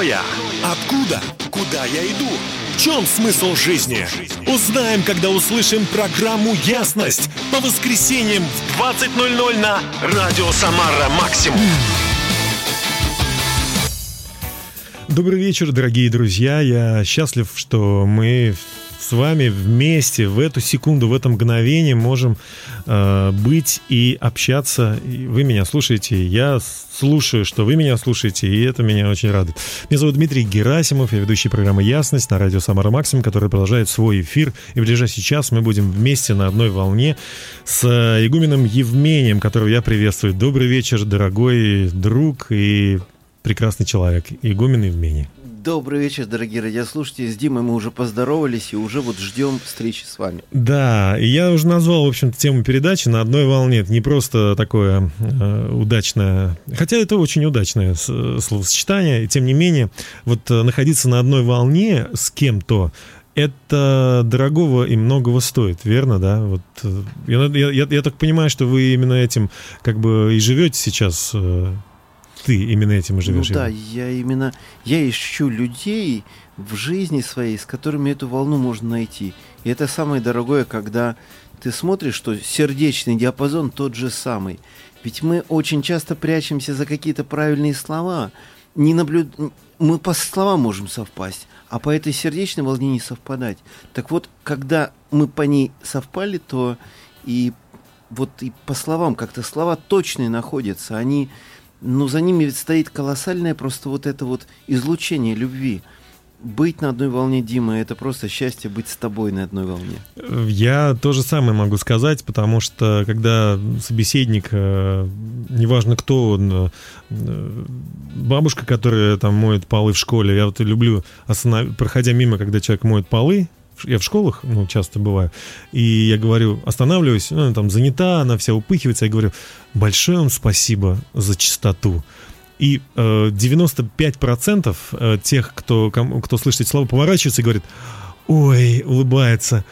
Я? Откуда? Куда я иду? В чем смысл жизни? Узнаем, когда услышим программу «Ясность» по воскресеньям в 20.00 на Радио Самара Максимум. Добрый вечер, дорогие друзья. Я счастлив, что мы с вами вместе в эту секунду, в это мгновение можем э, быть и общаться. И вы меня слушаете, я слушаю, что вы меня слушаете, и это меня очень радует. Меня зовут Дмитрий Герасимов, я ведущий программы «Ясность» на радио «Самара Максим», который продолжает свой эфир. И в ближайший час мы будем вместе на одной волне с игуменом Евмением, которого я приветствую. Добрый вечер, дорогой друг и прекрасный человек, игумен Евмений. Добрый вечер, дорогие радиослушатели. С Димой мы уже поздоровались и уже вот ждем встречи с вами. Да, я уже назвал, в общем-то, тему передачи на одной волне. Это не просто такое э, удачное, хотя это очень удачное словосочетание, и тем не менее, вот э, находиться на одной волне с кем-то, это дорогого и многого стоит, верно, да? Вот э, я, я, я, я так понимаю, что вы именно этим как бы и живете сейчас. Э, ты именно этим и живешь. Ну да, я именно, я ищу людей в жизни своей, с которыми эту волну можно найти. И это самое дорогое, когда ты смотришь, что сердечный диапазон тот же самый. Ведь мы очень часто прячемся за какие-то правильные слова. Не наблюд... Мы по словам можем совпасть, а по этой сердечной волне не совпадать. Так вот, когда мы по ней совпали, то и вот и по словам как-то слова точные находятся. Они но за ними ведь стоит колоссальное просто вот это вот излучение любви. Быть на одной волне, Дима, это просто счастье быть с тобой на одной волне. Я то же самое могу сказать, потому что когда собеседник, э, неважно кто он, э, бабушка, которая там моет полы в школе, я вот люблю, останов... проходя мимо, когда человек моет полы, я в школах, ну, часто бываю, и я говорю, останавливаюсь, ну, она там занята, она вся упыхивается, я говорю, большое вам спасибо за чистоту. И э, 95% э, тех, кто, кому, кто слышит эти слова, поворачивается и говорит, ой, улыбается,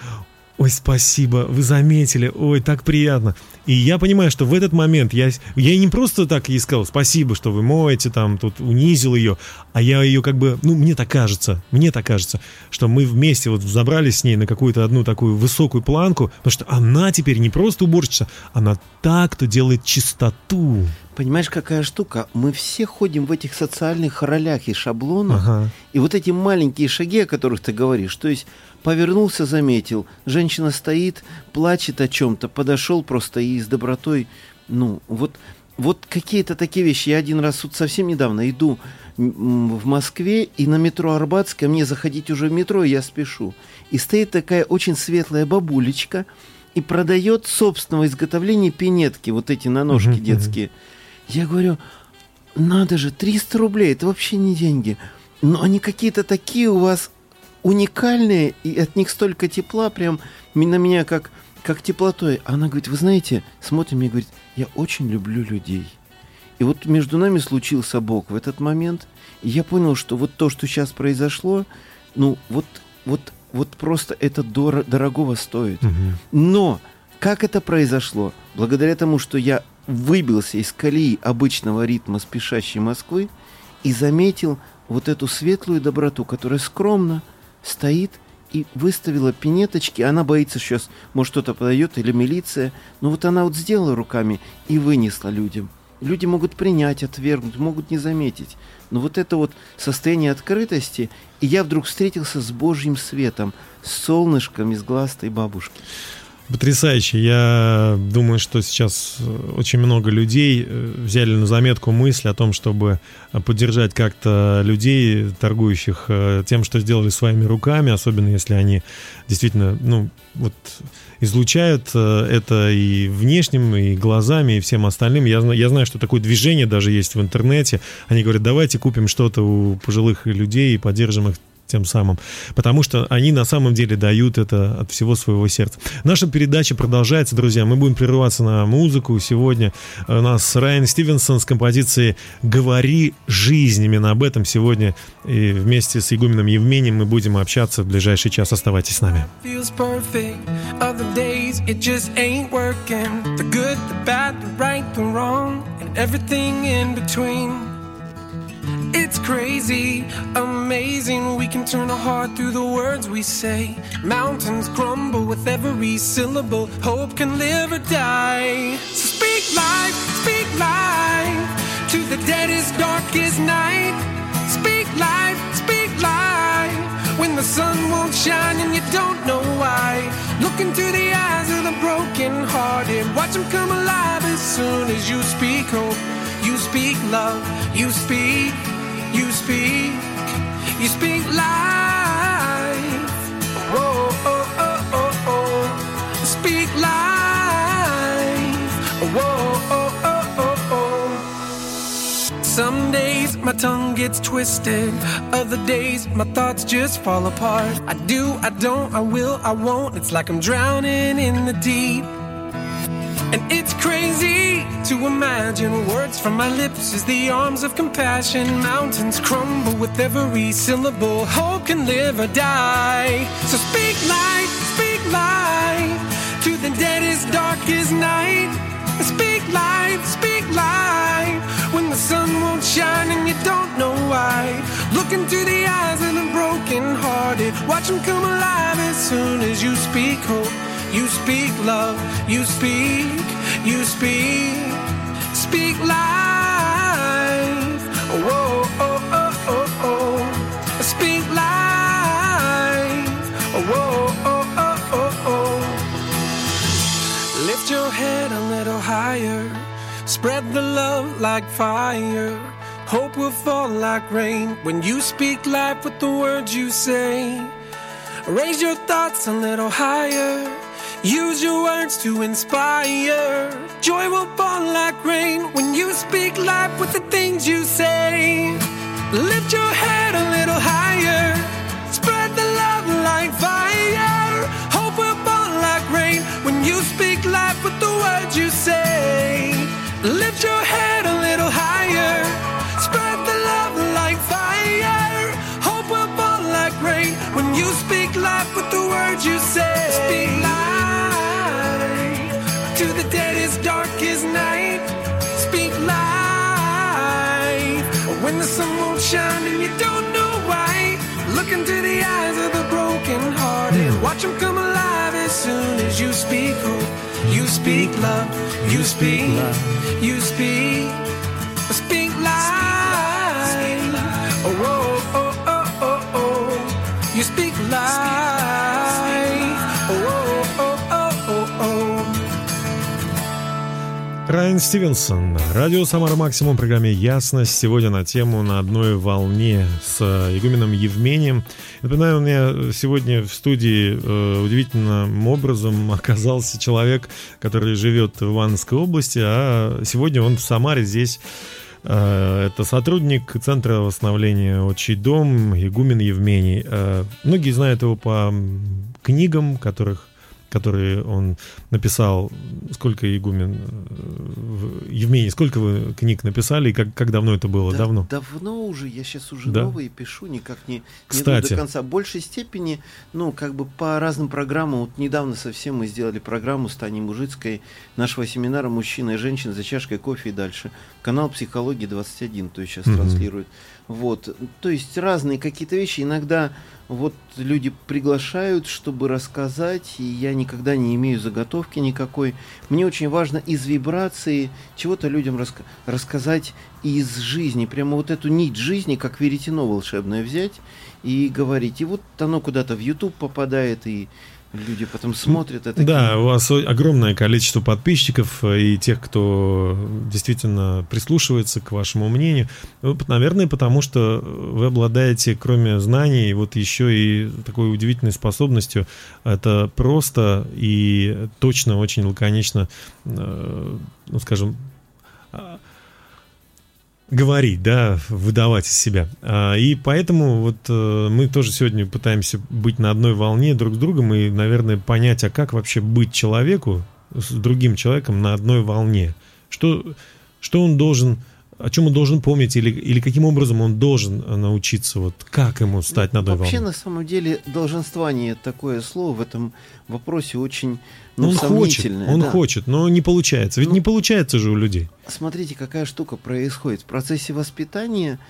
ой, спасибо, вы заметили, ой, так приятно. И я понимаю, что в этот момент я, я не просто так ей сказал спасибо, что вы моете, там, тут унизил ее, а я ее как бы, ну, мне так кажется, мне так кажется, что мы вместе вот забрались с ней на какую-то одну такую высокую планку, потому что она теперь не просто уборщица, она та, кто делает чистоту. Понимаешь, какая штука? Мы все ходим в этих социальных ролях и шаблонах, ага. и вот эти маленькие шаги, о которых ты говоришь, то есть Повернулся, заметил. Женщина стоит, плачет о чем-то. Подошел просто и с добротой. Ну, вот, вот какие-то такие вещи. Я один раз вот совсем недавно иду в Москве, и на метро Арбатское мне заходить уже в метро, я спешу. И стоит такая очень светлая бабулечка и продает собственного изготовления пинетки, вот эти на ножки uh-huh, детские. Uh-huh. Я говорю, надо же, 300 рублей, это вообще не деньги. Но они какие-то такие у вас уникальные, и от них столько тепла, прям на меня как, как теплотой. Она говорит, вы знаете, смотрит мне говорит, я очень люблю людей. И вот между нами случился Бог в этот момент, и я понял, что вот то, что сейчас произошло, ну вот, вот, вот просто это дор- дорогого стоит. Угу. Но как это произошло? Благодаря тому, что я выбился из колеи обычного ритма спешащей Москвы и заметил вот эту светлую доброту, которая скромно, стоит и выставила пинеточки. Она боится сейчас, может, кто-то подойдет или милиция. Но вот она вот сделала руками и вынесла людям. Люди могут принять, отвергнуть, могут не заметить. Но вот это вот состояние открытости, и я вдруг встретился с Божьим светом, с солнышком из глаз той бабушки. Потрясающе. Я думаю, что сейчас э, очень много людей э, взяли на заметку мысль о том, чтобы э, поддержать как-то людей, торгующих тем, что сделали своими руками, особенно если они действительно, ну, вот излучают это и внешним, и глазами, и всем остальным. Я, я знаю, что такое движение даже есть в интернете. Они говорят, давайте купим что-то у пожилых людей и поддержим их тем самым, потому что они на самом деле дают это от всего своего сердца. Наша передача продолжается, друзья. Мы будем прерываться на музыку. Сегодня у нас Райан Стивенсон с композицией «Говори жизнь». Именно об этом сегодня и вместе с игуменом Евмением мы будем общаться в ближайший час. Оставайтесь с нами. everything in between. It's crazy, amazing. We can turn a heart through the words we say. Mountains crumble with every syllable. Hope can live or die. So speak life, speak life to the deadest, darkest night. Speak life, speak life when the sun won't shine and you don't know why. Look into the eyes of the broken hearted. Watch them come alive as soon as you speak hope. You speak love, you speak you speak, you speak life. Whoa, oh, oh, oh, oh. Speak life. Whoa, oh, oh, oh, oh. Some days my tongue gets twisted. Other days my thoughts just fall apart. I do, I don't, I will, I won't. It's like I'm drowning in the deep. And it's crazy to imagine words from my lips as the arms of compassion. Mountains crumble with every syllable. Hope can live or die. So speak light, speak life to the deadest, darkest night. Speak light, speak life when the sun won't shine and you don't know why. Look into the eyes of the broken hearted. Watch them come alive as soon as you speak hope. You speak love, you speak, you speak, speak life. Whoa, oh, oh, oh, oh. Speak life. Whoa, oh, oh, oh, oh. Lift your head a little higher. Spread the love like fire. Hope will fall like rain when you speak life with the words you say. Raise your thoughts a little higher. Use your words to inspire. Joy will fall like rain when you speak life with the things you say. Lift your head a little higher. Spread the love like fire. Hope will fall like rain when you speak life with the words you say. Lift your head sun and you don't know why. Look into the eyes of the broken hearted. Watch them come alive as soon as you speak hope. You speak love. You speak. You. Speak Райан Стивенсон, радио «Самара Максимум» в программе «Ясность». Сегодня на тему «На одной волне» с игуменом Евмением. Напоминаю, у меня сегодня в студии э, удивительным образом оказался человек, который живет в Ивановской области, а сегодня он в Самаре здесь э, это сотрудник Центра восстановления «Отчий дом» Игумен Евмений. Э, Многие знают его по книгам, которых которые он написал. Сколько игумен э, Евмений, сколько вы книг написали и как, как давно это было? Да, давно? Давно уже. Я сейчас уже Да? новые пишу, никак не, не Кстати. иду до конца. В большей степени, ну, как бы по разным программам. Вот недавно совсем мы сделали программу с Таней Мужицкой нашего семинара «Мужчина и женщина за чашкой кофе и дальше». Канал «Психология 21», то есть сейчас Мгм. транслирует. Вот. То есть разные какие-то вещи. Иногда вот люди приглашают, чтобы рассказать, и я никогда не имею заготовки никакой. Мне очень важно из вибрации чего-то людям раска- рассказать из жизни, прямо вот эту нить жизни, как веретено волшебное взять и говорить. И вот оно куда-то в YouTube попадает, и люди потом смотрят это. Да, у вас огромное количество подписчиков и тех, кто действительно прислушивается к вашему мнению. Ну, Наверное, потому что вы обладаете, кроме знаний, вот еще и такой удивительной способностью. Это просто и точно, очень лаконично, э, ну, скажем, говорить, да, выдавать из себя. А, И поэтому вот э, мы тоже сегодня пытаемся быть на одной волне друг с другом и, наверное, понять, а как вообще быть человеку с другим человеком на одной волне. Что, что он должен, о чем он должен помнить или, или каким образом он должен э, научиться, вот как ему стать на Вообще, на самом деле, долженствование такое слово в этом вопросе очень ну, он хочет, он да. хочет, но не получается. Ведь Ну, не получается же у людей. Смотрите, какая штука происходит. В процессе воспитания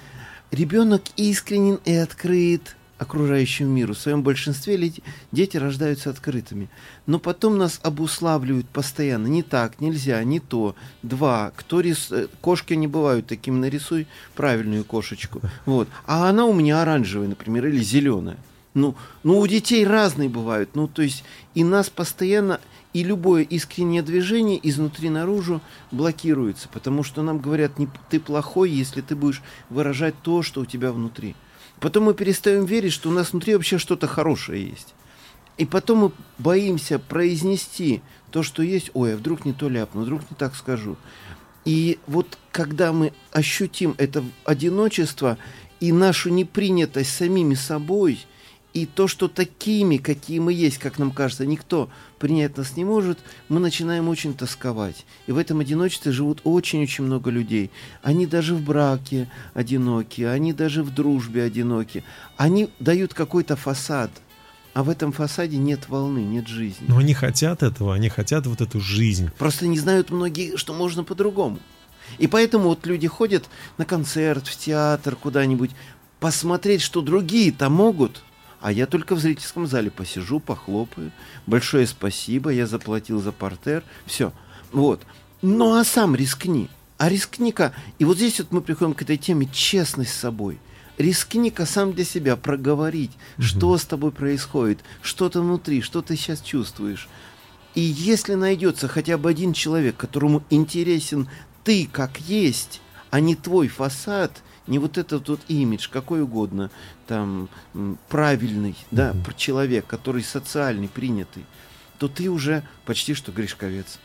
ребенок искренен и открыт окружающему миру. В своем большинстве дети рождаются открытыми. Но потом нас обуславливают постоянно. Не так, нельзя, не то. Два. Кто рис... Э, кошки не бывают такими. Нарисуй правильную кошечку. Вот. А она у меня оранжевая, например, или зеленая. Ну, ну, у детей разные бывают. Ну, то есть, и нас постоянно, и любое искреннее движение изнутри наружу блокируется, потому что нам говорят, не, ты плохой, если ты будешь выражать то, что у тебя внутри. Потом мы перестаем верить, что у нас внутри вообще что-то хорошее есть. И потом мы боимся произнести то, что есть. Ой, а вдруг не то ляпну, вдруг не так скажу. И вот когда мы ощутим это одиночество и нашу непринятость самими собой – и то, что такими, какие мы есть, как нам кажется, никто принять нас не может, мы начинаем очень тосковать. И в этом одиночестве живут очень-очень много людей. Они даже в браке одиноки, они даже в дружбе одиноки. Они дают какой-то фасад, а в этом фасаде нет волны, нет жизни. Но они хотят этого, они хотят вот эту жизнь. Просто не знают многие, что можно по-другому. И поэтому вот люди ходят на концерт, в театр, куда-нибудь, посмотреть, что другие-то могут – а я только в зрительском зале посижу, похлопаю. Большое спасибо, я заплатил за портер. Все. Вот. Ну а сам рискни. А рискни-ка, и вот здесь вот мы приходим к этой теме честность с собой. Рискни-ка сам для себя проговорить, угу. что с тобой происходит, что то внутри, что ты сейчас чувствуешь. И если найдется хотя бы один человек, которому интересен ты как есть, а не твой фасад, не вот этот вот имидж, какой угодно, там, правильный, да, mm-hmm. человек, который социальный, принятый, то ты уже почти что грешковец.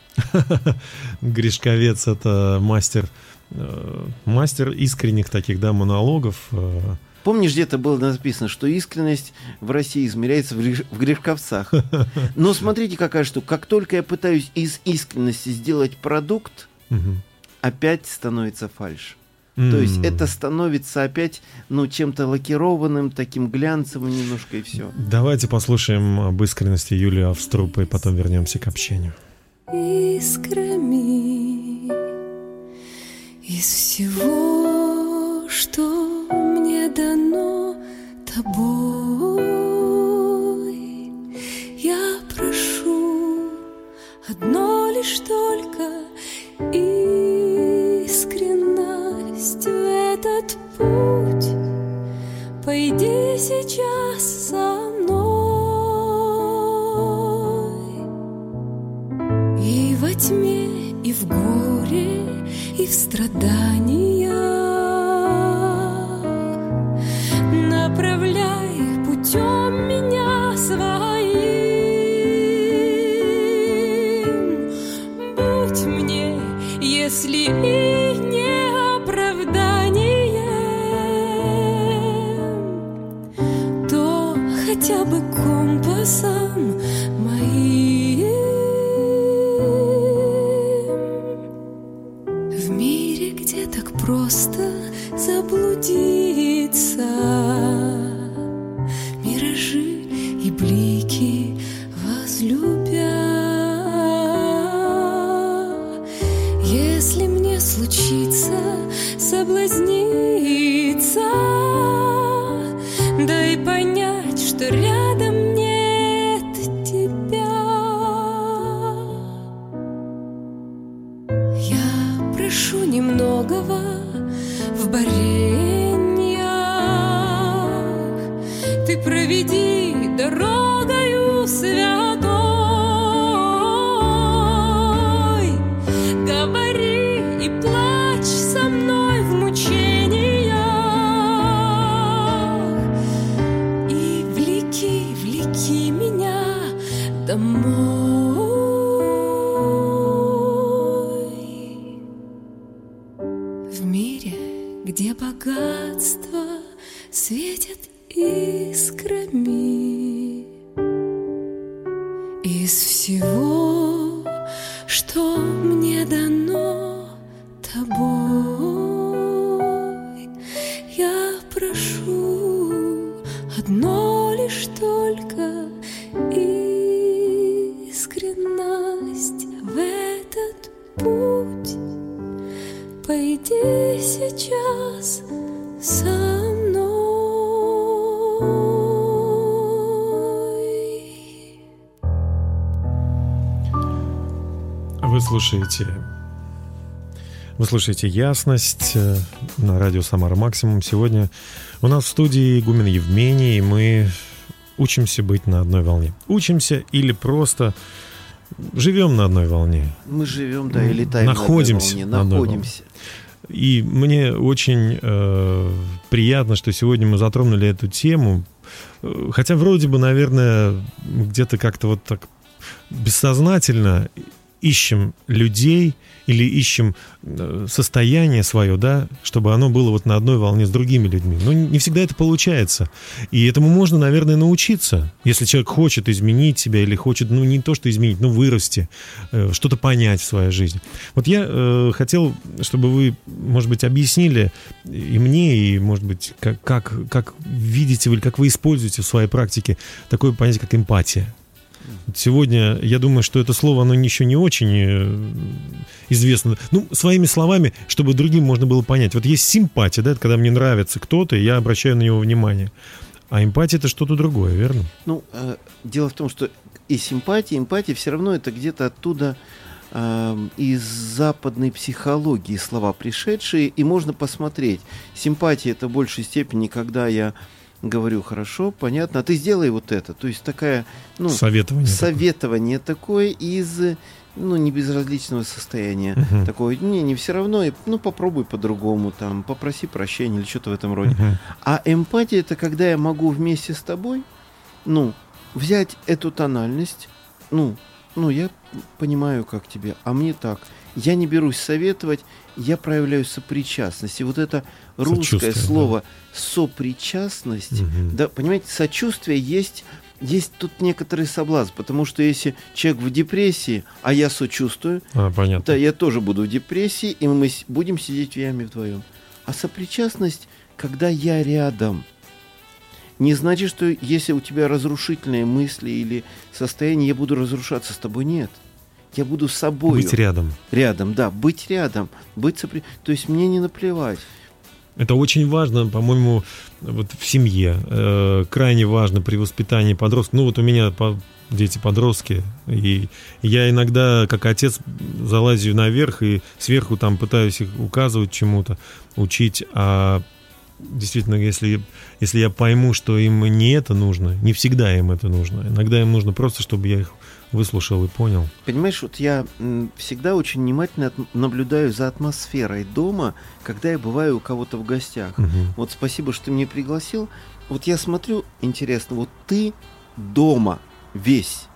Грешковец — это мастер, э, мастер искренних таких, да, монологов. Э. Помнишь, где-то было написано, что искренность в России измеряется в грешковцах. Но смотрите, какая штука. Как только я пытаюсь из искренности сделать продукт, опять становится фальш. Mm. То есть это становится опять, ну, чем-то лакированным, таким глянцевым немножко и все. Давайте послушаем об искренности Юлии Авструпа и потом вернемся к общению. Искрами из всего, что мне дано тобой, я прошу одно лишь только сейчас со мной. И во тьме, и в горе, и в страданиях Понять, что рядом Вы слушаете вы слушаете «Ясность» э, на радио «Самара Максимум». Сегодня у нас в студии Игумен Евмений, и мы учимся быть на одной волне. Учимся или просто живем на одной волне. Мы живем, да, и летаем находимся на одной волне. на одной Находимся. И мне очень э, приятно, что сегодня мы затронули эту тему. Э, Хотя вроде бы, наверное, где-то как-то вот так бессознательно ищем людей или ищем э, состояние свое, да, чтобы оно было вот на одной волне с другими людьми. Но не всегда это получается. И этому можно, наверное, научиться. Если человек хочет изменить себя или хочет, ну, не то, что изменить, но вырасти, э, что-то понять в своей жизни. Вот я э, хотел, чтобы вы, может быть, объяснили и мне, и, может быть, как, как, как видите вы, как вы используете в своей практике такое понятие, как эмпатия. Сегодня, я думаю, что это слово, оно еще не очень э, известно. Ну, своими словами, чтобы другим можно было понять. Вот есть симпатия, да, это когда мне нравится кто-то, и я обращаю на него внимание. А эмпатия это что-то другое, верно? Ну, э, дело в том, что и симпатия, эмпатия все равно это где-то оттуда э, из западной психологии слова пришедшие, и можно посмотреть. Симпатия это в большей степени, когда я говорю, хорошо, понятно, а ты сделай вот это. То есть такая, ну, Советование. советование такое из ну, не безразличного состояния. Такое, не, не все равно, ну, попробуй по-другому, там, попроси прощения или что-то в этом роде. Мгм. А эмпатия это когда я могу вместе с тобой, ну, взять эту тональность, ну, ну, я понимаю, как тебе, а мне так. Я не берусь советовать, я проявляю сопричастность. И вот это русское слово сопричастность, Мгм. да, понимаете, сочувствие есть, есть тут некоторый соблазн, потому что если человек в депрессии, а я сочувствую, А, понятно. да, я тоже буду в депрессии, и мы будем сидеть в яме вдвоем. А сопричастность, когда я рядом, не значит, что если у тебя разрушительные мысли или состояние, я буду разрушаться с тобой. Нет. Я буду с собой. Быть рядом. Рядом, да, быть рядом, быть сопри... То есть мне не наплевать. Это очень важно, по-моему, вот в семье. Э, крайне важно при воспитании подростков. Ну вот у меня по- дети подростки, и я иногда, как отец, залазю наверх и сверху там пытаюсь их указывать чему-то, учить, а действительно, если, если я пойму, что им не это нужно, не всегда им это нужно. Иногда им нужно просто, чтобы я их выслушал и понял. Понимаешь, вот я всегда очень внимательно наблюдаю за атмосферой дома, когда я бываю у кого-то в гостях. Мгм. Вот спасибо, что ты меня пригласил. Вот я смотрю, интересно, вот ты дома весь.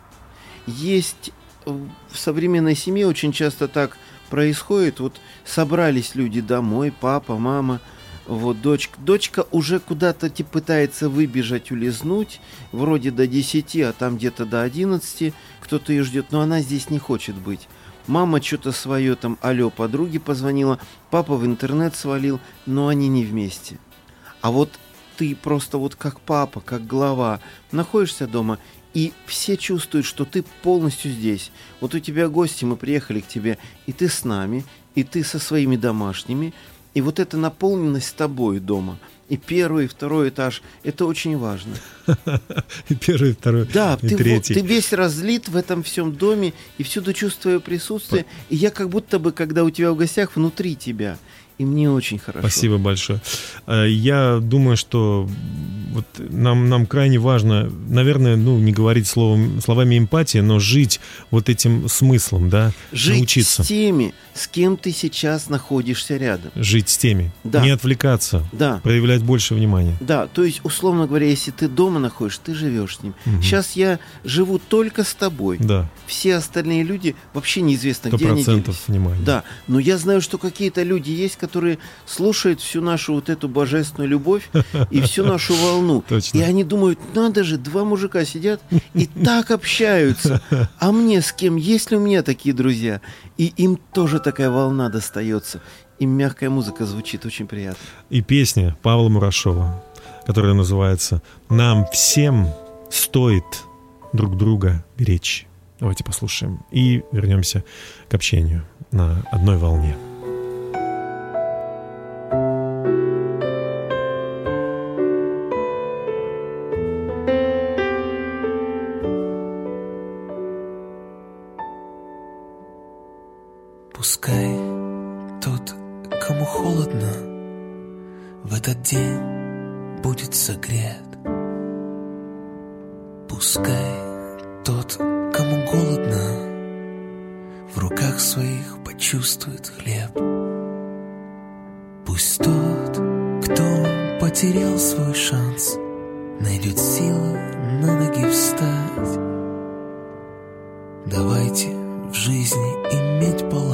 Есть э, в современной семье очень часто так происходит. Вот собрались люди домой, папа, мама, вот дочка. Дочка уже куда-то типа, пытается выбежать, улизнуть, вроде до 10, а там где-то до 11 кто-то ее ждет, но она здесь не хочет быть. Мама что-то свое там, алло, подруге позвонила, папа в интернет свалил, но они не вместе. А вот ты просто вот как папа, как глава, находишься дома, и все чувствуют, что ты полностью здесь. Вот у тебя гости, мы приехали к тебе, и ты с нами, и ты со своими домашними, и вот эта наполненность тобой дома. И первый, и второй этаж, это очень важно. И первый, и второй, Да, и ты, третий. ты весь разлит в этом всем доме, и всюду чувствую присутствие. И я как будто бы, когда у тебя в гостях, внутри тебя. И мне очень хорошо. Спасибо большое. Э, Я думаю, что вот нам, нам крайне важно, наверное, ну, не говорить словом, словами эмпатии, но жить вот этим смыслом, да, Жить научиться с теми, с кем ты сейчас находишься рядом. жить с теми, Да. не отвлекаться, Да. проявлять больше внимания. Да, то есть, условно говоря, если ты дома находишься, ты живешь с ним. Мгм. Сейчас я живу только с тобой. Да, Все остальные люди вообще неизвестно, где они процентов делись. внимания. Да, но я знаю, что какие-то люди есть, которые слушают всю нашу вот эту божественную любовь и всю нашу волну. Точно. И они думают, надо же, два мужика сидят и так общаются. А мне с кем? Есть ли у меня такие друзья? И им тоже такая волна достается. Им мягкая музыка звучит очень приятно. И песня Павла Мурашова, которая называется «Нам всем стоит друг друга беречь». Давайте послушаем и вернемся к общению на одной волне. Пускай тот, кому холодно, в этот день будет согрет. Пускай тот, кому голодно, в руках своих почувствует хлеб. Пусть тот, кто потерял свой шанс, найдет силы на ноги встать. Давайте в жизни иметь баланс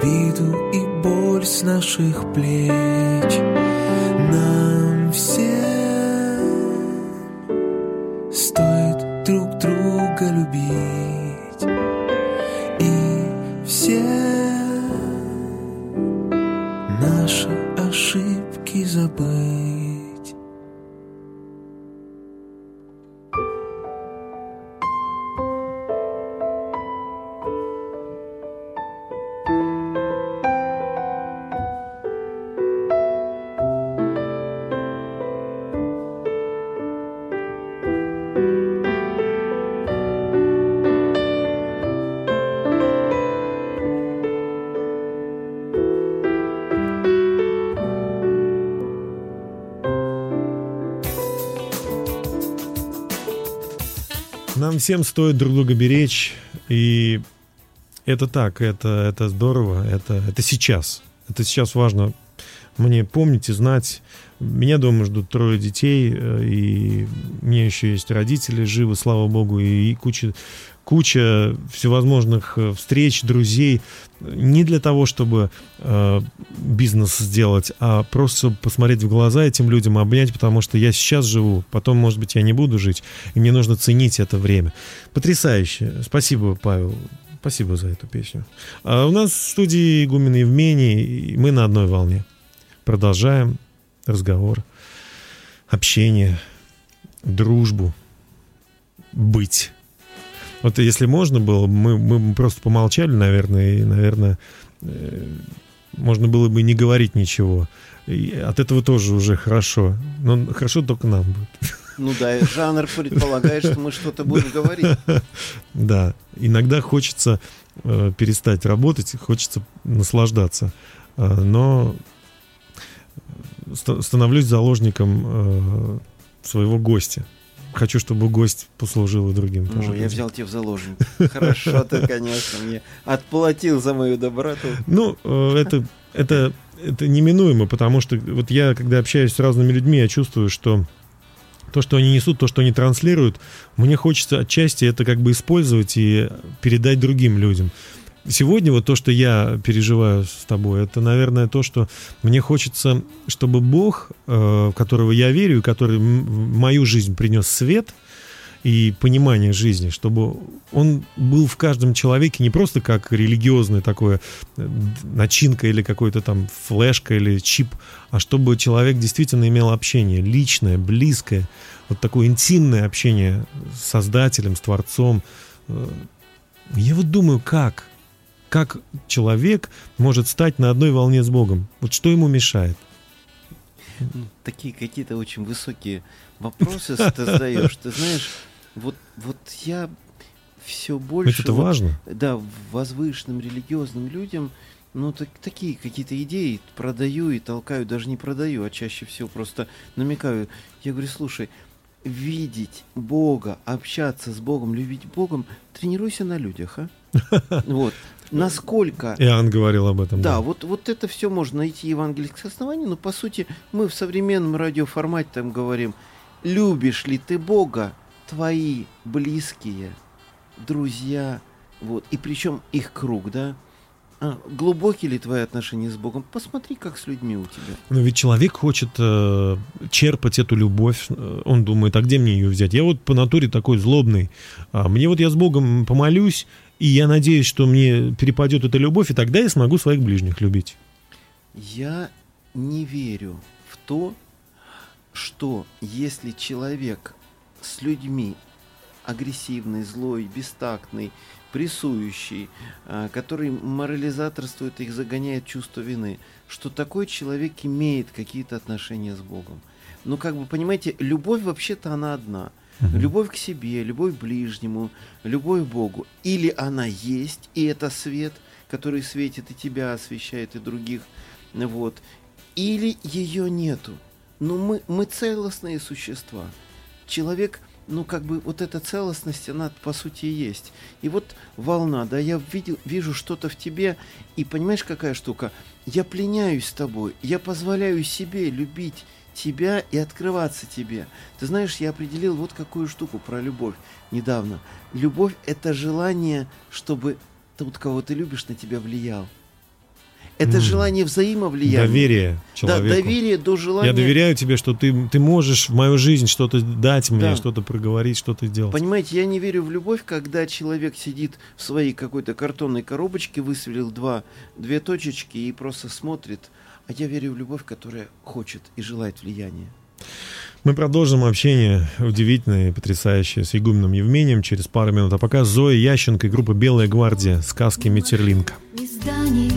обиду и боль с наших плеч. Всем стоит друг друга беречь, и это так, это, это здорово, это, это сейчас. Это сейчас важно мне помнить и знать. Меня дома ждут трое детей, э, и мне еще есть родители живы, слава богу, и куча, куча всевозможных э, встреч, друзей. Не для того, чтобы э, бизнес сделать, а просто посмотреть в глаза этим людям, обнять, потому что я сейчас живу, потом, может быть, я не буду жить, и мне нужно ценить это время. Потрясающе. Спасибо, Павел. Спасибо за эту песню. А у нас в студии Игумен Евмений, и мы на одной волне. Продолжаем разговор, общение, дружбу, быть. Вот если можно было, мы, мы просто помолчали, наверное, и, наверное, э, можно было бы не говорить ничего. И от этого тоже уже хорошо. Но хорошо только нам будет. Ну да, жанр предполагает, что мы что-то будем говорить. Да, иногда хочется э, перестать работать, хочется наслаждаться. Э, но становлюсь заложником э, своего гостя. Хочу, чтобы гость послужил и другим. Ну, я взял тебя в заложник. Хорошо ты, конечно, мне отплатил за мою доброту. Ну, э, это, это, это неминуемо, потому что вот я, когда общаюсь с разными людьми, я чувствую, что то, что они несут, то, что они транслируют, мне хочется отчасти это как бы использовать и передать другим людям. Сегодня вот то, что я переживаю с тобой, это, наверное, то, что мне хочется, чтобы Бог, э, в которого я верю, и который в мою жизнь принес свет и понимание жизни, чтобы он был в каждом человеке не просто как религиозная такое э, начинка или какой-то там флешка или чип, а чтобы человек действительно имел общение личное, близкое, вот такое интимное общение с Создателем, с Творцом. Э, Я вот думаю, как? Как человек может стать на одной волне с Богом? Вот что ему мешает? Ну, такие какие-то очень высокие вопросы ты задаешь. Ты знаешь, вот, вот я все больше... это вот, важно. Да, возвышенным религиозным людям, ну, так, такие какие-то идеи продаю и толкаю, даже не продаю, а чаще всего просто намекаю. Я говорю, слушай, видеть Бога, общаться с Богом, любить Богом, тренируйся на людях, а? Вот. Насколько... Иоанн говорил об этом. Да, да. Вот, вот это все можно найти евангельское основание, но по сути мы в современном радиоформате там говорим, любишь ли ты Бога, твои близкие, друзья, вот, и причем их круг, да, а, глубокие ли твои отношения с Богом? Посмотри, как с людьми у тебя. Но ведь человек хочет э, черпать эту любовь. Э, он думает, а где мне ее взять? Я вот по натуре такой злобный. А мне вот я с Богом помолюсь, и я надеюсь, что мне перепадет эта любовь, и тогда я смогу своих ближних любить. Я не верю в то, что если человек с людьми агрессивный, злой, бестактный, прессующий, а, который морализаторствует, их загоняет чувство вины, что такой человек имеет какие-то отношения с Богом. Ну, как бы, понимаете, любовь вообще-то она одна. Любовь к себе, любовь к ближнему, любовь к Богу. Или она есть, и это свет, который светит и тебя освещает, и других. Вот. Или ее нету. Но мы, мы целостные существа. Человек ну, как бы вот эта целостность, она по сути есть. И вот волна, да, я видел, вижу что-то в тебе, и понимаешь, какая штука? Я пленяюсь тобой, я позволяю себе любить тебя и открываться тебе. Ты знаешь, я определил вот какую штуку про любовь недавно. Любовь – это желание, чтобы тот, кого ты любишь, на тебя влиял. Это mm. желание взаимовлияния. Доверие человеку. Да, доверие до желания. Я доверяю тебе, что ты, ты можешь в мою жизнь что-то дать мне, да. что-то проговорить, что-то сделать. Понимаете, я не верю в любовь, когда человек сидит в своей какой-то картонной коробочке, высверлил два, две точечки и просто смотрит. А я верю в любовь, которая хочет и желает влияния. Мы продолжим общение удивительное и потрясающее с игуменом Евмением через пару минут. А пока Зоя Ященко и группа «Белая гвардия» сказки Метерлинка. Изданий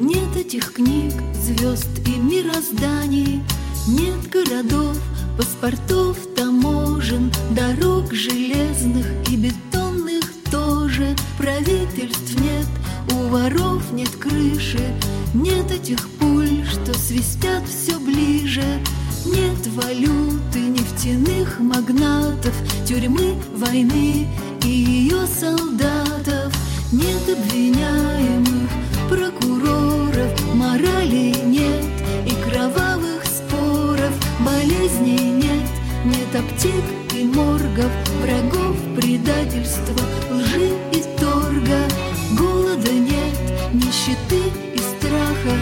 нет этих книг, звезд и мирозданий, Нет городов, паспортов, таможен, Дорог железных и бетонных тоже, Правительств нет, у воров нет крыши, Нет этих пуль, что свистят все ближе, Нет валюты, нефтяных магнатов, Тюрьмы, войны и ее солдатов, Нет обвиняемых, прокуроров, морали нет и кровавых споров, болезней нет, нет аптек и моргов, врагов, предательства, лжи и торга, голода нет, нищеты и страха,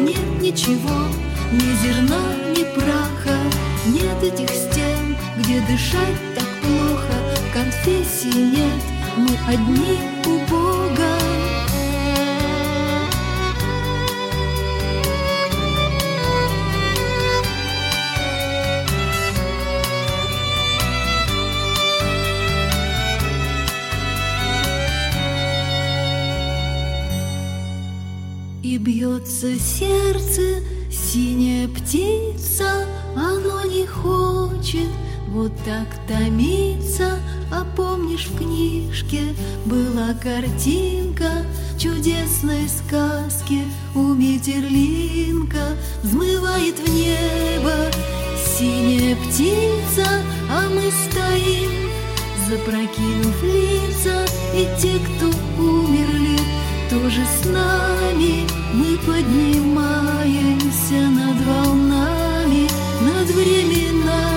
нет ничего, ни зерна, ни праха, нет этих стен, где дышать так плохо, конфессий нет, мы одни у Бога. бьется сердце, вот так томиться. А помнишь, в книжке была картинка чудесной сказки у Метерлинка взмывает в небо синяя птица, а мы стоим, запрокинув лица, и те, кто умерли, тоже с нами мы поднимаемся над волнами, над временами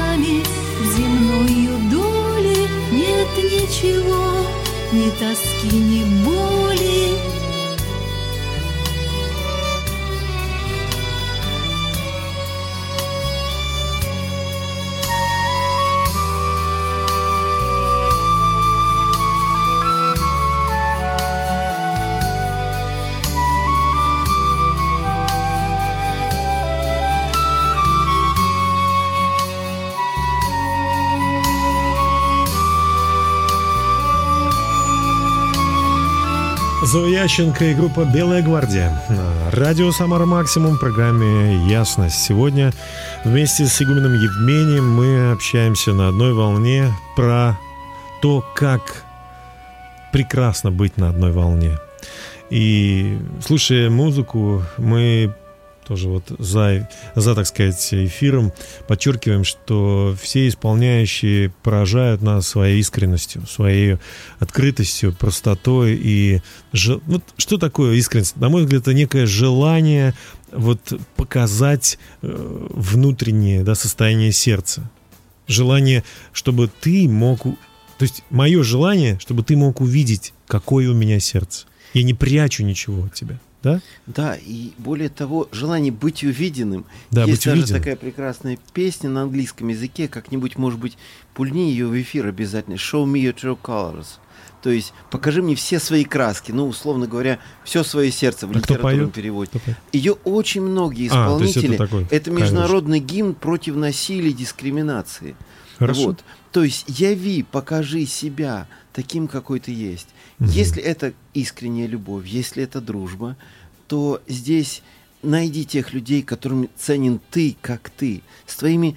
ничего, ни тоски, ни боли Зоященко и группа «Белая гвардия». Радио «Самара Максимум» в программе «Ясность». Сегодня вместе с игуменом Евмением мы общаемся на одной волне про то, как прекрасно быть на одной волне. И слушая музыку, мы тоже вот за, за, так сказать, эфиром подчеркиваем, что все исполняющие поражают нас своей искренностью, своей открытостью, простотой и... Вот что такое искренность? На мой взгляд, это некое желание вот показать э, внутреннее да, состояние сердца. Желание, чтобы ты мог... То есть мое желание, чтобы ты мог увидеть, какое у меня сердце. Я не прячу ничего от тебя да? Да, и более того, желание быть увиденным. Да, Есть быть даже увиденным. такая прекрасная песня на английском языке, как-нибудь, может быть, пульни ее в эфир обязательно. Show me your true colors. То есть покажи мне все свои краски, ну, условно говоря, все свое сердце в а литературном переводе. Ее очень многие исполнители. А, это, такой, это международный гимн против насилия и дискриминации. Хорошо. Вот. То есть яви, покажи себя таким, какой ты есть. Угу. Если это искренняя любовь, если это дружба, то здесь найди тех людей, которым ценен ты, как ты, с твоими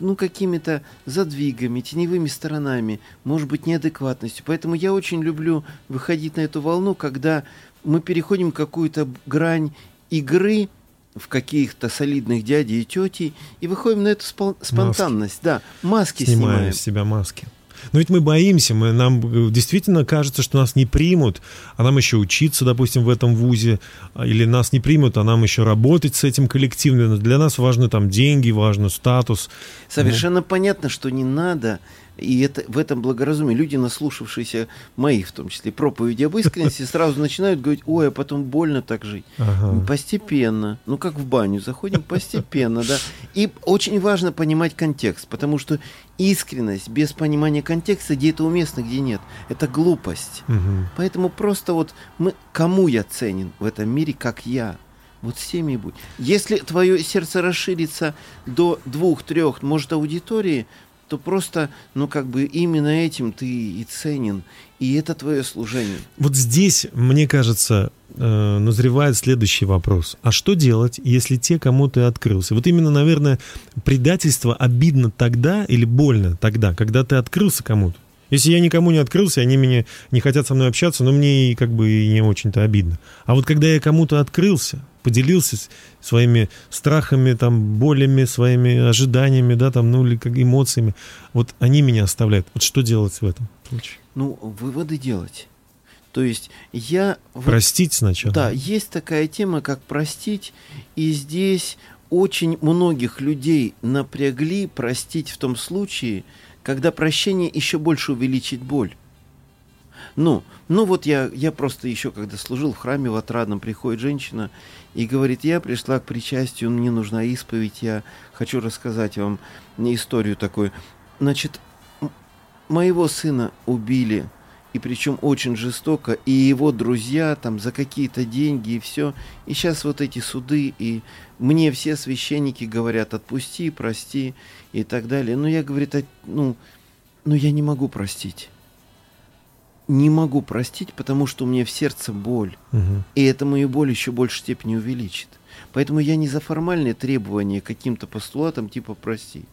ну, какими-то задвигами, теневыми сторонами, может быть, неадекватностью. Поэтому я очень люблю выходить на эту волну, когда мы переходим какую-то грань игры в каких-то солидных дядей и тетей и выходим на эту спонтанность. Маски. Да, маски снимаем. Снимаем с себя маски. Но ведь мы боимся, мы, нам э, действительно кажется, что нас не примут, а нам еще учиться, допустим, в этом вузе, а, или нас не примут, а нам еще работать с этим коллективно. Для нас важны там деньги, важен статус. Совершенно ну. понятно, что не надо и это, в этом благоразумии люди, наслушавшиеся моих, в том числе, проповеди об искренности, сразу начинают говорить, ой, а потом больно так жить. Ага. Постепенно. Ну, как в баню заходим, постепенно, да. И очень важно понимать контекст, потому что искренность без понимания контекста, где это уместно, где нет, это глупость. Угу. Поэтому просто вот мы, кому я ценен в этом мире, как я, вот с теми и будь. Если твое сердце расширится до двух-трех, может, аудитории, то просто, ну, как бы именно этим ты и ценен, и это твое служение. Вот здесь, мне кажется, э, назревает следующий вопрос. А что делать, если те, кому ты открылся? Вот именно, наверное, предательство обидно тогда или больно тогда, когда ты открылся кому-то. Если я никому не открылся, они меня не хотят со мной общаться, но мне и как бы и не очень-то обидно. А вот когда я кому-то открылся, поделился своими страхами, там, болями, своими ожиданиями, да, там, ну, или как эмоциями, вот они меня оставляют. Вот что делать в этом случае? Ну, выводы делать. То есть я... Простить сначала? Да, есть такая тема, как простить, и здесь очень многих людей напрягли простить в том случае, когда прощение еще больше увеличит боль. Ну, ну вот я, я просто еще, когда служил в храме в Отрадном, приходит женщина и говорит, я пришла к причастию, мне нужна исповедь, я хочу рассказать вам историю такую. Значит, моего сына убили, и причем очень жестоко, и его друзья там за какие-то деньги и все. И сейчас вот эти суды, и мне все священники говорят, отпусти, прости и так далее. Но я, говорит, ну, ну я не могу простить не могу простить, потому что у меня в сердце боль. Угу. И это мою боль еще больше степени увеличит. Поэтому я не за формальные требования каким-то постулатом типа прости.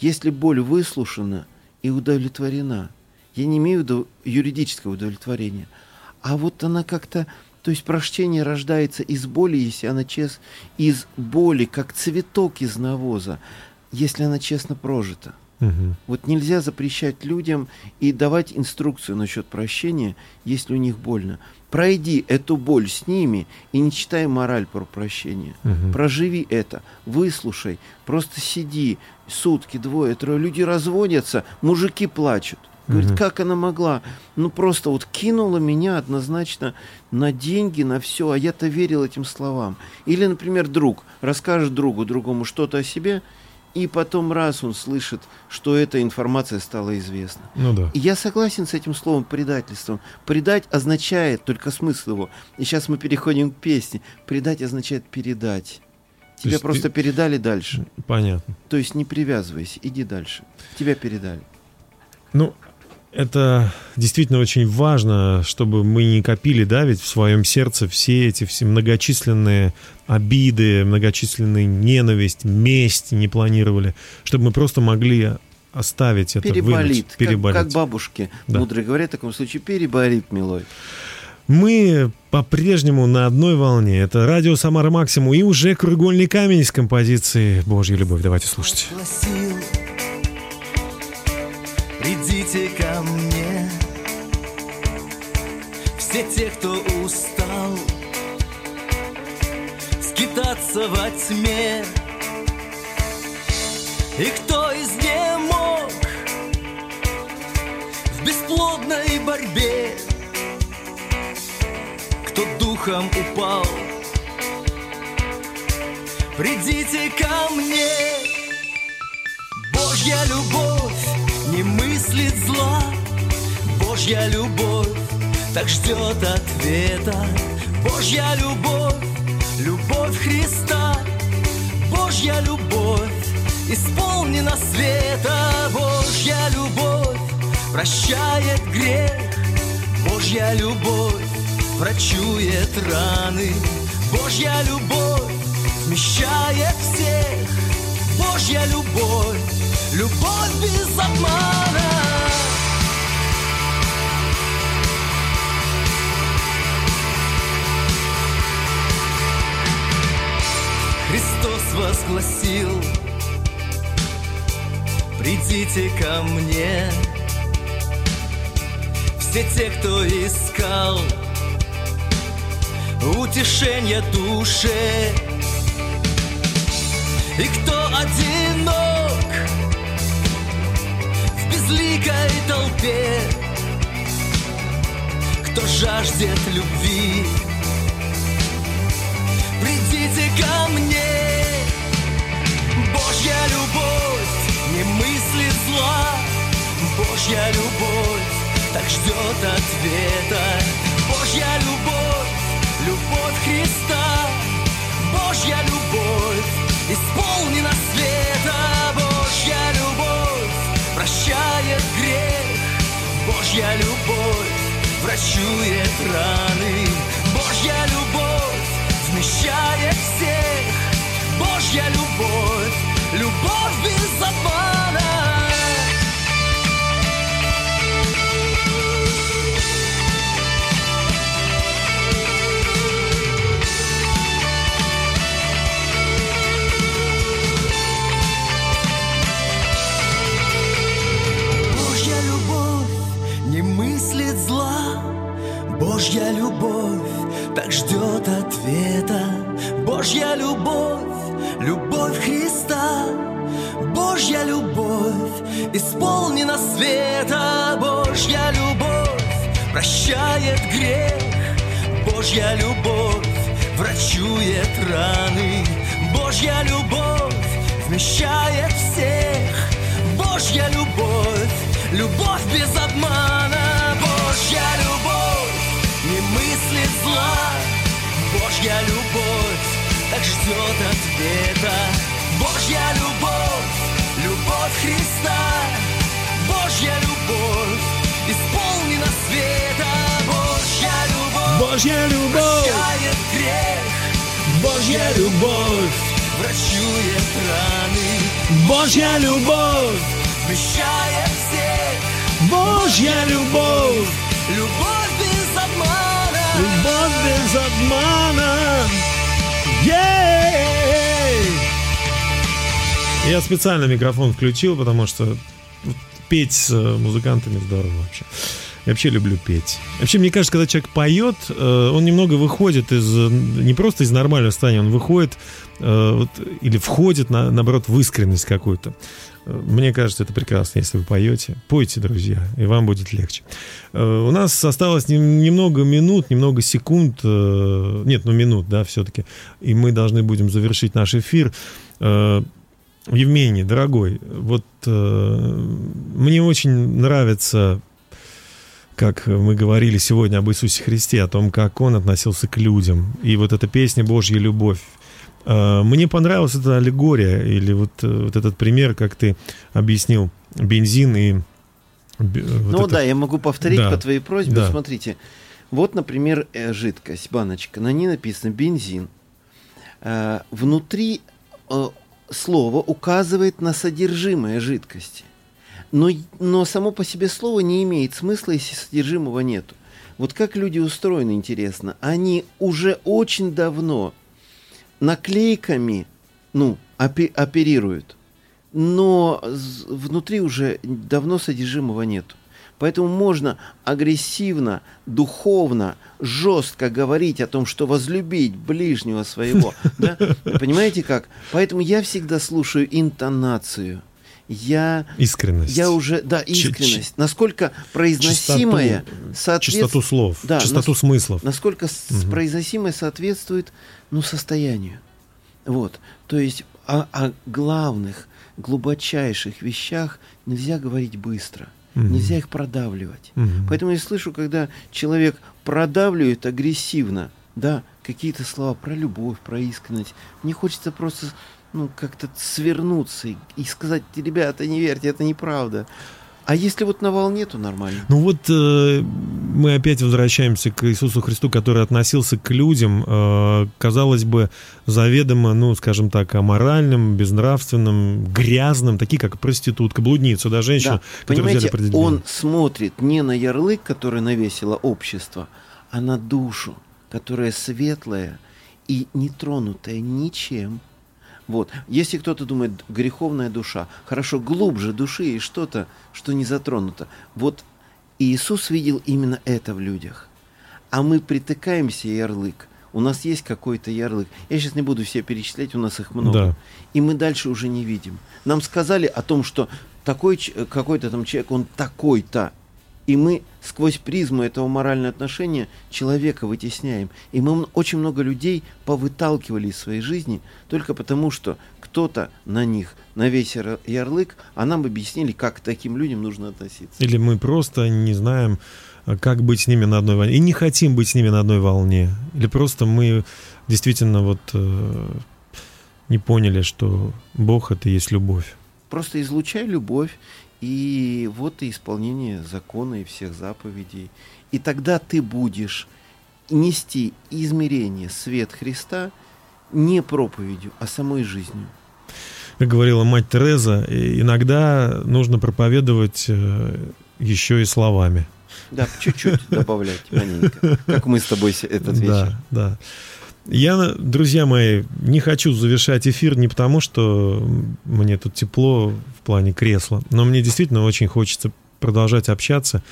Если боль выслушана и удовлетворена, я не имею в виду юридического удовлетворения, а вот она как-то, то есть прощение рождается из боли, если она честно, из боли, как цветок из навоза, если она честно прожита. Угу. Вот нельзя запрещать людям и давать инструкцию насчет прощения, если у них больно. Пройди эту боль с ними и не читай мораль про прощение. Угу. Проживи это, выслушай, просто сиди сутки, двое, трое. Люди разводятся, мужики плачут. Говорит, угу. как она могла? Ну просто вот кинула меня однозначно на деньги, на все, а я-то верил этим словам. Или, например, друг расскажет другу, другому что-то о себе, и потом раз он слышит, что эта информация стала известна. Ну да. И я согласен с этим словом предательством. Предать означает, только смысл его, и сейчас мы переходим к песне, предать означает передать. Тебя просто ты... передали дальше. Понятно. То есть не привязывайся, иди дальше. Тебя передали. Ну, это действительно очень важно, чтобы мы не копили, да, ведь в своем сердце все эти все многочисленные обиды, многочисленные ненависть, месть не планировали, чтобы мы просто могли оставить это, переболит, вынуть, переболеть. Как, как бабушки да. мудрые говорят, в таком случае переболит, милой. Мы по-прежнему на одной волне. Это радио Самара Максимум и уже кругольный камень с композицией «Божья любовь». Давайте слушать. Придите ко мне. Все те, кто устал Скитаться во тьме. И кто из мог В бесплодной борьбе. Кто духом упал. Придите ко мне. Божья любовь не мыслит зла Божья любовь так ждет ответа. Божья любовь, любовь Христа. Божья любовь исполнена света. Божья любовь прощает грех. Божья любовь врачует раны. Божья любовь смещает всех. Божья любовь любовь без обмана. Христос возгласил, придите ко мне, все те, кто искал утешение душе, и кто одинок, безликой толпе. Кто жаждет любви? Придите ко мне. Божья любовь не мыслит зла. Божья любовь так ждет ответа. Божья любовь, любовь Христа. Божья любовь исполнена Божья любовь врачует раны. Божья любовь вмещает всех. Божья любовь, любовь без обмана Божья любовь так ждет ответа. Божья любовь, любовь Христа. Божья любовь исполнена света. Божья любовь прощает грех. Божья любовь врачует раны. Божья любовь вмещает всех. Божья любовь, любовь без обмана. Ждет ответа Божья любовь, любовь Христа. Божья любовь исполнена света. Божья любовь, Божья любовь. прощает грех. Божья любовь. Врачует раны. Божья любовь. Вмещает всех. Божья любовь. Любовь без обмана. Любовь без обмана Я специально микрофон включил, потому что петь с э, музыкантами здорово вообще. Я вообще люблю петь. Вообще, мне кажется, когда человек поет, э, он немного выходит из... Не просто из нормального состояния, он выходит э, или входит, на, наоборот, в искренность какую-то. Мне кажется, это прекрасно, если вы поете. Пойте, друзья, и вам будет легче. Э, у нас осталось немного минут, немного секунд. Э, нет, ну минут, да, все-таки. И мы должны будем завершить наш эфир. Э, Евгений, дорогой, вот мне очень нравится как мы говорили сегодня об Иисусе Христе, о том, как Он относился к людям. И вот эта песня «Божья любовь», мне понравилась эта аллегория или вот, э, вот этот пример, как ты объяснил бензин и Вот ну это... да, я могу повторить да. по твоей просьбе. Да. Смотрите, вот, например, э, жидкость, баночка, на ней написано бензин. Э, внутри э, слово указывает на содержимое жидкости. Но, но само по себе слово не имеет смысла, если содержимого нету. Вот как люди устроены, интересно. Они уже очень давно наклейками ну, оперируют но внутри уже давно содержимого нету. Поэтому можно агрессивно, духовно, жестко говорить о том, что возлюбить ближнего своего. Да? Понимаете как? Поэтому я всегда слушаю интонацию. Я, искренность. Я уже, да, искренность. Ч- насколько произносимая соответствует... Чистоту слов, да, чистоту нас, смыслов. Насколько угу. произносимое соответствует, ну, состоянию. Вот. То есть о, о главных глубочайших вещах нельзя говорить быстро. Угу. Нельзя их продавливать. Угу. Поэтому я слышу, когда человек продавливает агрессивно, да, какие-то слова про любовь, про искренность, мне хочется просто ну, как-то свернуться и, и сказать, ребята, не верьте, это неправда. А если вот на волне, то нормально. Ну вот э, мы опять возвращаемся к Иисусу Христу, который относился к людям, э, казалось бы, заведомо, ну, скажем так, аморальным, безнравственным, грязным, такие как проститутка, блудница, да, женщина, да. Понимаете, он смотрит не на ярлык, который навесило общество, а на душу, которая светлая и не тронутая ничем. Вот. Если кто-то думает, греховная душа, хорошо, глубже души и что-то, что не затронуто. Вот Иисус видел именно это в людях. А мы притыкаемся ярлык. У нас есть какой-то ярлык. Я сейчас не буду все перечислять, у нас их много. Да. И мы дальше уже не видим. Нам сказали о том, что такой какой-то там человек, он такой-то. И мы сквозь призму этого морального отношения человека вытесняем. И мы очень много людей повыталкивали из своей жизни только потому, что кто-то на них на весь ярлык, а нам объяснили, как к таким людям нужно относиться. Или мы просто не знаем, как быть с ними на одной волне. И не хотим быть с ними на одной волне. Или просто мы действительно вот э, не поняли, что Бог это и есть любовь. Просто излучай любовь и вот и исполнение закона и всех заповедей. И тогда ты будешь нести измерение, свет Христа не проповедью, а самой жизнью. Как говорила мать Тереза, иногда нужно проповедовать э, еще и словами. Да, чуть-чуть добавлять, маленько. Как мы с тобой этот вечер. Да, да. Я, друзья мои, не хочу завершать эфир не потому, что мне тут тепло в плане кресла, но мне действительно очень хочется продолжать общаться,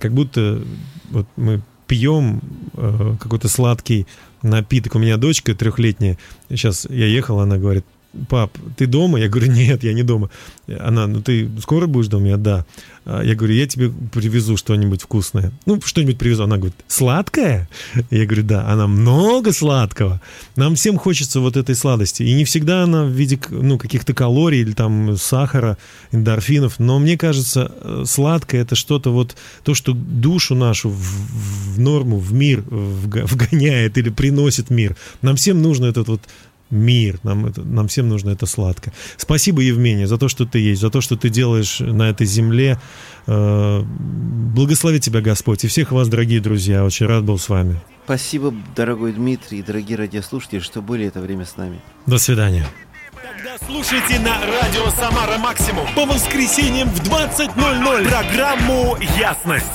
как будто вот мы пьем э, какой-то сладкий напиток. У меня дочка трехлетняя, сейчас я ехал, она говорит, пап, ты дома? Я говорю, нет, я не дома. Она, ну ты скоро будешь дома? Я, да. А, я говорю, я тебе привезу что-нибудь вкусное. Ну, что-нибудь привезу. Она говорит, сладкое? Я говорю, да. Она много сладкого. Нам всем хочется вот этой сладости. И не всегда она в виде ну, каких-то калорий или там сахара, эндорфинов. Но мне кажется, э, сладкое это что-то вот, то, что душу нашу в, в норму, в мир вгоняет или приносит мир. Нам всем нужно этот вот мир. Нам, это, нам всем нужно это сладко. Спасибо, Евгений, за то, что ты есть, за то, что ты делаешь на этой земле. Э, благослови тебя, Господь, и всех вас, дорогие друзья. Очень рад был с вами. Спасибо, дорогой Дмитрий, дорогие радиослушатели, что были это время с нами. До свидания. Тогда слушайте на радио «Самара Максимум» по воскресеньям в 20.00 программу «Ясность».